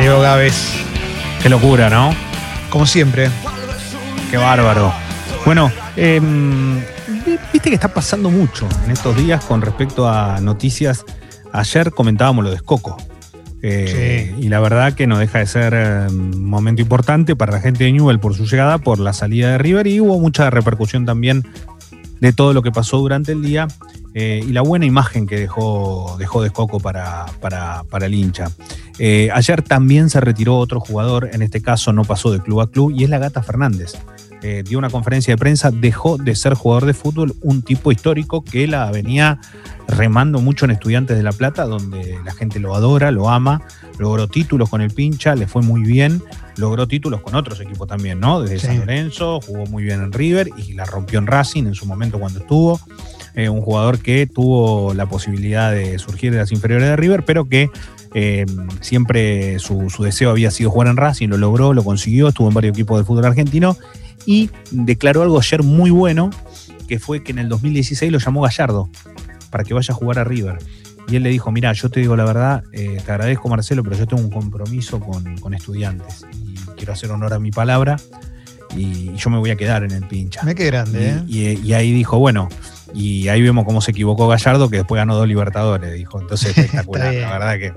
Leo Gávez, Qué locura, ¿no? como siempre. Qué bárbaro. Bueno, em, vi- viste que está pasando mucho en estos días con respecto a noticias. Ayer comentábamos lo de Escoco. Eh, Y la verdad que no deja de ser un momento importante para la gente de Newell por su llegada, por la salida de River y hubo mucha repercusión también de todo lo que pasó durante el día eh, y la buena imagen que dejó, dejó de Escoco para, para, para el hincha. Eh, ayer también se retiró otro jugador, en este caso no pasó de club a club, y es la Gata Fernández. Eh, dio una conferencia de prensa, dejó de ser jugador de fútbol, un tipo histórico que la venía remando mucho en Estudiantes de La Plata, donde la gente lo adora, lo ama, logró títulos con el pincha, le fue muy bien, logró títulos con otros equipos también, ¿no? Desde Sí. San Lorenzo, jugó muy bien en River y la rompió en Racing en su momento cuando estuvo. Eh, un jugador que tuvo la posibilidad de surgir de las inferiores de River, pero que eh, siempre su, su deseo había sido jugar en Racing, lo logró, lo consiguió, estuvo en varios equipos del fútbol argentino y declaró algo ayer muy bueno, que fue que en el 2016 lo llamó Gallardo para que vaya a jugar a River. Y él le dijo, mira, yo te digo la verdad, eh, te agradezco Marcelo, pero yo tengo un compromiso con, con estudiantes y quiero hacer honor a mi palabra y yo me voy a quedar en el pincha. Me quedé grande, ¿eh? Y ahí dijo, bueno, y ahí vemos cómo se equivocó Gallardo, que después ganó dos Libertadores, dijo. Entonces, espectacular, la verdad que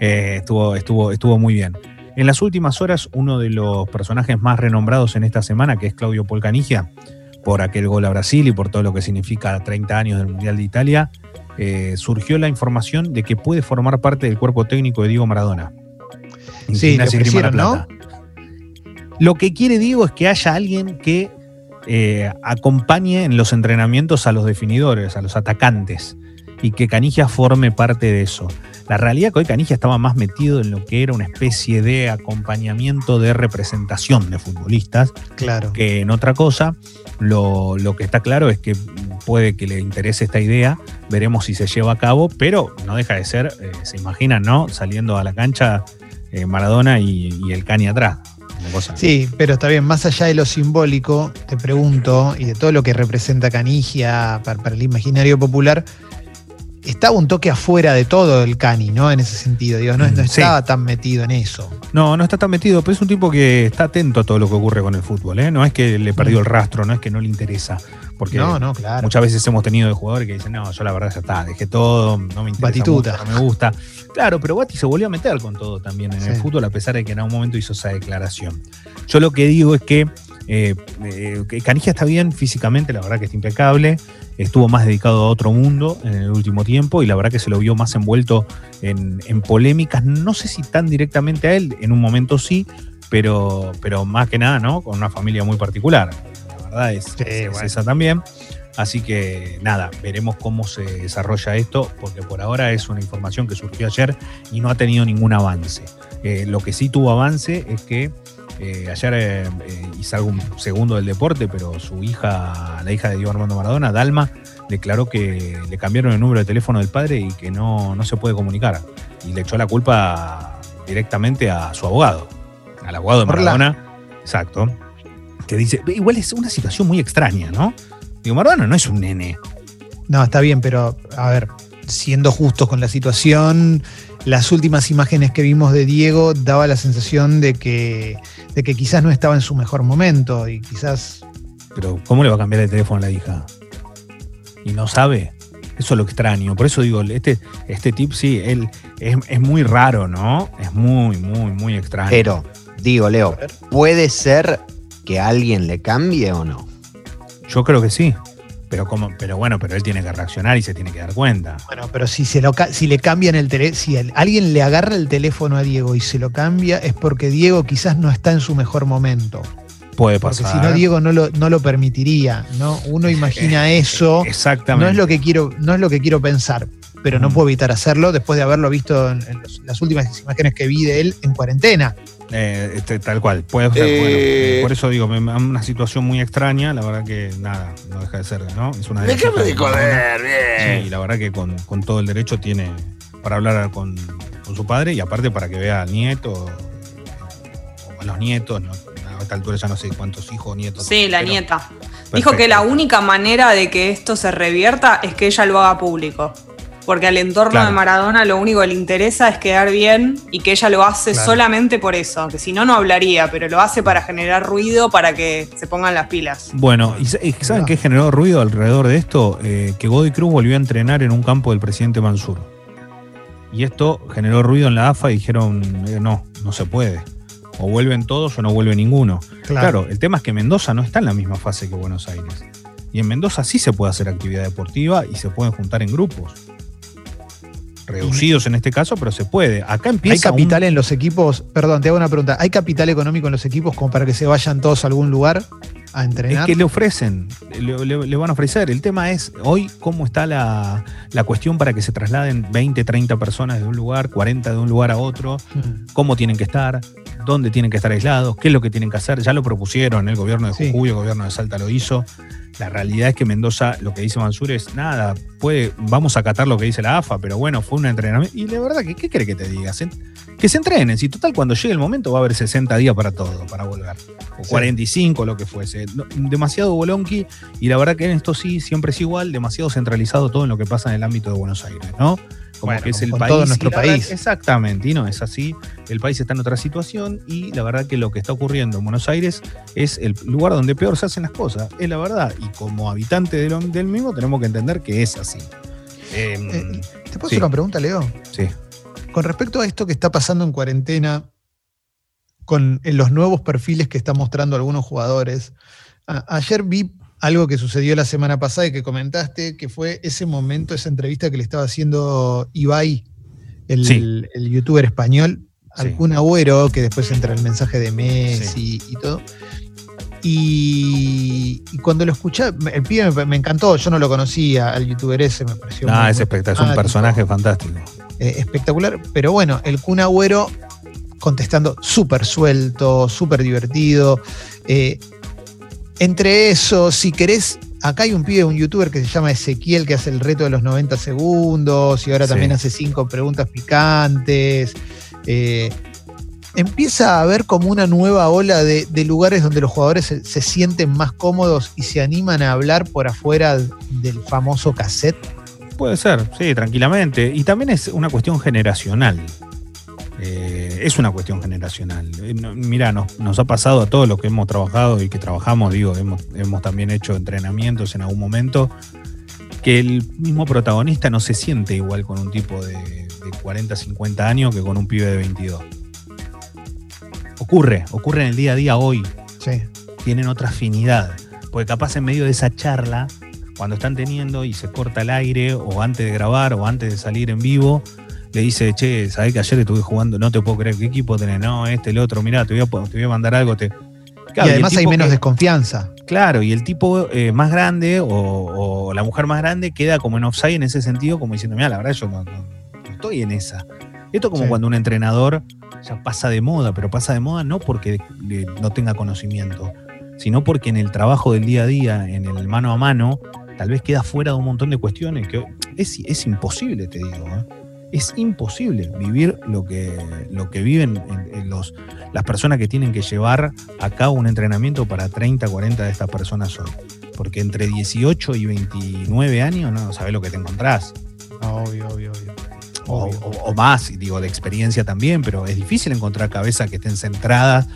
eh, estuvo, estuvo, estuvo muy bien. En las últimas horas, uno de los personajes más renombrados en esta semana, que es Claudio Polcanigia, por aquel gol a Brasil y por todo lo que significa 30 años del Mundial de Italia, eh, surgió la información de que puede formar parte del cuerpo técnico de Diego Maradona. Sí, ¿no? Lo que quiere Diego es que haya alguien que eh, acompañe en los entrenamientos a los definidores, a los atacantes, y que Canigia forme parte de eso. La realidad es que hoy Canigia estaba más metido en lo que era una especie de acompañamiento de representación de futbolistas Claro. que en otra cosa. Lo, lo que está claro es que puede que le interese esta idea, veremos si se lleva a cabo, pero no deja de ser, eh, se imaginan, ¿no? Saliendo a la cancha eh, Maradona y, y el Cani atrás. Una cosa. Sí, pero está bien, más allá de lo simbólico, te pregunto, y de todo lo que representa Canigia para, para el imaginario popular, estaba un toque afuera de todo el Cani, ¿no? En ese sentido, digo, no, no Mm, sí. estaba tan metido en eso. No, no está tan metido, pero es un tipo que está atento a todo lo que ocurre con el fútbol, ¿eh? No es que le perdió el rastro, no es que no le interesa. Porque no, no, claro. Muchas veces hemos tenido de jugadores que dicen, no, yo la verdad ya está, dejé todo, no me interesa Batituta. mucho, no me gusta. Claro, pero Bati se volvió a meter con todo también en el fútbol, a pesar de que en algún momento hizo esa declaración. Yo lo que digo es que, eh, eh, Canigia está bien físicamente, la verdad que está impecable, estuvo más dedicado a otro mundo en el último tiempo y la verdad que se lo vio más envuelto en, en polémicas, no sé si tan directamente a él, en un momento sí, pero, pero más que nada, ¿no? Con una familia muy particular. La verdad es, Sí, es bueno. esa también. Así que nada, veremos cómo se desarrolla esto, porque por ahora es una información que surgió ayer y no ha tenido ningún avance. Eh, lo que sí tuvo avance es que eh, ayer eh, eh, hizo algo segundo del deporte, pero su hija, la hija de Diego Armando Maradona, Dalma, declaró que le cambiaron el número de teléfono del padre y que no, no se puede comunicar. Y le echó la culpa directamente a su abogado, al abogado de la- Maradona. Exacto. Que dice, igual es una situación muy extraña, ¿no? Digo, Maradona no es un nene. No, está bien, pero a ver, siendo justos con la situación, las últimas imágenes que vimos de Diego daba la sensación de que, de que quizás no estaba en su mejor momento y quizás Pero ¿cómo le va a cambiar el teléfono a la hija? Y no sabe. Eso es lo extraño. Por eso digo, este, este tip sí, él es, es muy raro, ¿no? Es muy, muy, muy extraño. Pero, digo, Leo. ¿puede ser que alguien le cambie o no? Yo creo que sí. Pero, como, pero bueno, pero él tiene que reaccionar y se tiene que dar cuenta. Bueno, pero si, se lo, si le cambian el teléfono, si el- alguien le agarra el teléfono a Diego y se lo cambia, es porque Diego quizás no está en su mejor momento. Puede Porque pasar. si no, Diego no lo, no lo permitiría, ¿no? Uno imagina eso. Exactamente. No es lo que quiero, no es lo que quiero pensar, pero no Ujú. puedo evitar hacerlo después de haberlo visto en, en los- las últimas imágenes que vi de él en cuarentena. Eh, este, tal cual, puede ser. Eh. bueno, eh, por eso digo, me, me- una situación muy extraña, la verdad que nada, no deja de ser, ¿no? Es una Déjame de joder, bien. Sí, la verdad que con, con todo el derecho tiene para hablar con, con su padre y aparte para que vea al nieto o a los nietos, ¿no? a esta altura ya no sé cuántos hijos o nietos. Sí, la pero- nieta. Dijo que la única manera de que esto se revierta es que ella lo haga público. Porque al entorno Claro. de Maradona lo único que le interesa es quedar bien y que ella lo hace Claro. solamente por eso, que si no, no hablaría, pero lo hace para generar ruido, para que se pongan las pilas. Bueno, ¿y sa- y saben qué generó ruido alrededor de esto? Eh, que Godoy Cruz volvió a entrenar en un campo del presidente Mansur. Y esto generó ruido en la AFA y dijeron, eh, no, no se puede. O vuelven todos o no vuelve ninguno. Claro. el tema es que Mendoza no está en la misma fase que Buenos Aires. Y en Mendoza sí se puede hacer actividad deportiva y se pueden juntar en grupos. Reducidos en este caso, pero se puede. Acá empieza ¿Hay un- capital en los equipos? Perdón, te hago una pregunta. ¿Hay capital económico en los equipos como para que se vayan todos a algún lugar a Es entrenar? que le ofrecen, le, le- le van a ofrecer. El tema es hoy cómo está la, la cuestión para que se trasladen 20, 30 personas de un lugar, 40 de un lugar a otro, Mm. cómo tienen que estar, dónde tienen que estar aislados, qué es lo que tienen que hacer. Ya lo propusieron, el gobierno de Sí. Jujuy, el gobierno de Salta lo hizo. La realidad es que Mendoza, lo que dice Mansur es nada, puede, vamos a acatar lo que dice la AFA, pero bueno, fue un entrenamiento. Y la verdad, que ¿qué quiere que te diga? Se- Que se entrenen, si total cuando llegue el momento va a haber 60 días para todo, para volver. O Sí. 45, lo que fuese. Demasiado bolonqui, y la verdad que en esto sí, siempre es igual, demasiado centralizado todo en lo que pasa en el ámbito de Buenos Aires, ¿no? Como Bueno, que es el país. todo nuestro verdad país. exactamente, y no es así. El país está en otra situación y la verdad que lo que está ocurriendo en Buenos Aires es el lugar donde peor se hacen las cosas, es la verdad. Y como habitante de lo- del mismo tenemos que entender que es así. Em, Eh, ¿Te puedo Sí. hacer una pregunta, Leo? sí. Con respecto a esto que está pasando en cuarentena, con en los nuevos perfiles que están mostrando algunos jugadores, a- ayer vi algo que sucedió la semana pasada y que comentaste, que fue ese momento, esa entrevista que le estaba haciendo Ibai, el, Sí. el youtuber español, Sí. al Kun Agüero, que después entra el mensaje de Messi y todo. Y, y cuando lo escuché, me- el pibe me, me encantó, yo no lo conocía, al youtuber ese me pareció Ah, muy- es muy espectacular, es un personaje fantástico. eh, espectacular. Pero bueno, el Kun Agüero contestando súper suelto, súper divertido. Eh, entre eso, si querés, acá hay un pibe, un youtuber que se llama Ezequiel, que hace el reto de los 90 segundos y ahora Sí. también hace cinco preguntas picantes. Eh, empieza a haber como una nueva ola de, de lugares donde los jugadores se, se sienten más cómodos y se animan a hablar por afuera del famoso cassette. Puede ser, sí, tranquilamente. Y también es una cuestión generacional. Eh, es una cuestión generacional. Eh, Mira, nos, nos ha pasado a todos los que hemos trabajado y que trabajamos, digo, hemos, hemos también hecho entrenamientos en algún momento, que el mismo protagonista no se siente igual con un tipo de, de 40, 50 años que con un pibe de 22. Ocurre, ocurre en el día a día hoy Sí. tienen otra afinidad. Porque capaz en medio de esa charla, cuando están teniendo y se corta el aire, o antes de grabar, o antes de salir en vivo, le dice, che, ¿sabés que ayer estuve jugando? No te puedo creer, ¿qué equipo tenés? No, este, el otro, mirá, te voy a, te voy a mandar algo. Te... Claro, y además hay menos que- desconfianza. Claro, y el tipo eh, más grande o, o la mujer más grande queda como en offside en ese sentido, como diciendo, mira, la verdad yo no, no- no estoy en esa. Esto como Sí. cuando un entrenador ya pasa de moda, pero pasa de moda no porque eh, no tenga conocimiento, sino porque en el trabajo del día a día, en el mano a mano, tal vez queda fuera de un montón de cuestiones que es, es imposible, te digo. ¿eh? Es imposible vivir lo que, lo que viven los, las personas que tienen que llevar a cabo un entrenamiento para 30, 40 de estas personas hoy. Porque entre 18 y 29 años no sabes lo que te encontrás. Obvio, obvio, obvio. O, Obvio. o- o más, digo, de experiencia también, pero es difícil encontrar cabezas que estén centradas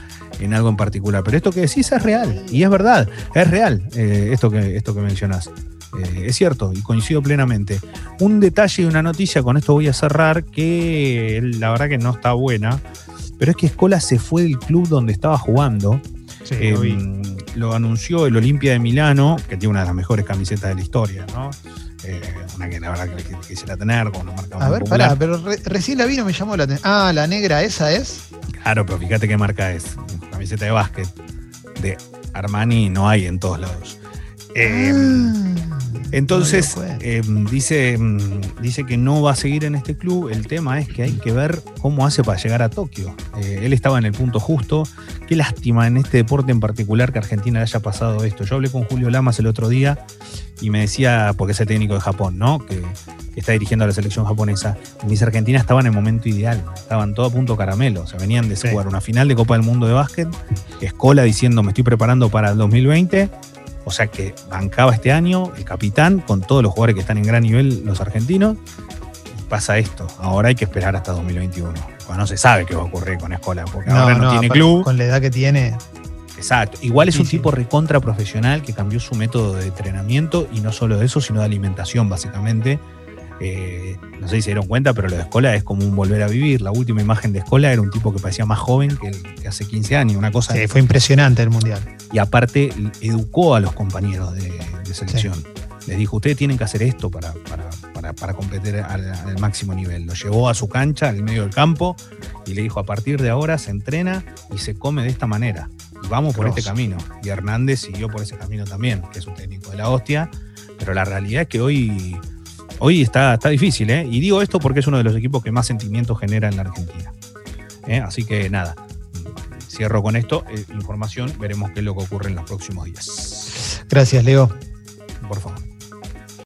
en algo en particular. Pero esto que decís es real, y es verdad, es real eh, esto, que, esto que mencionás. Eh, es cierto, y coincido plenamente. Un detalle y una noticia, con esto voy a cerrar, que la verdad que no está buena, pero es que Escola se fue del club donde estaba jugando. Sí, Eh, lo anunció el Olimpia de Milano, que tiene una de las mejores camisetas de la historia, ¿no? Eh, una que la verdad que que quisiera tener con una marca A ver, popular. pará, pero re- recién la vi no me llamó la atención. Ah, la negra esa es. Claro, pero fíjate qué marca es. Camiseta de básquet. De Armani no hay en todos lados. Eh, Ah, entonces, eh, dice, mm, dice que no va a seguir en este club. El tema es que hay que ver cómo hace para llegar a Tokio. Eh, él estaba en el punto justo. Qué lástima en este deporte en particular que Argentina le haya pasado esto. Yo hablé con Julio Lamas el otro día y me decía, porque es el técnico de Japón, ¿no? Que, que está dirigiendo a la selección japonesa. Y mis Argentina estaba en el momento ideal. Estaban todo a punto caramelo. O sea, venían de Sí. jugar una final de Copa del Mundo de básquet. Escola diciendo, me estoy preparando para el 2020. O sea que bancaba este año el capitán con todos los jugadores que están en gran nivel, los argentinos. pasa esto. Ahora hay que esperar hasta 2021. Cuando no se sabe qué va a ocurrir con Escola, porque No, ahora no, no, tiene club. Con la edad que tiene. Exacto. Igual es un tipo recontra profesional que cambió su método de entrenamiento y no solo de eso, sino de alimentación, básicamente. Eh, no sé si se dieron cuenta, pero lo de Escola es como un volver a vivir. La última imagen de Escola era un tipo que parecía más joven que, el- que hace 15 años, una cosa. Sí, fue impresionante el mundial. Y aparte educó a los compañeros de, de selección. Les dijo, ustedes tienen que hacer esto para, para, para, para competir al, al máximo nivel. Lo llevó a su cancha, al medio del campo, y le dijo, a partir de ahora se entrena y se come de esta manera. Y vamos por este camino. Y Hernández siguió por ese camino también, que es un técnico de la hostia. Pero la realidad es que hoy, hoy está, está difícil, ¿eh? Y digo esto porque es uno de los equipos que más sentimientos genera en la Argentina. ¿eh? Así que nada, cierro con esto. eh, información, veremos qué es lo que ocurre en los próximos días. Gracias, Leo. Por favor.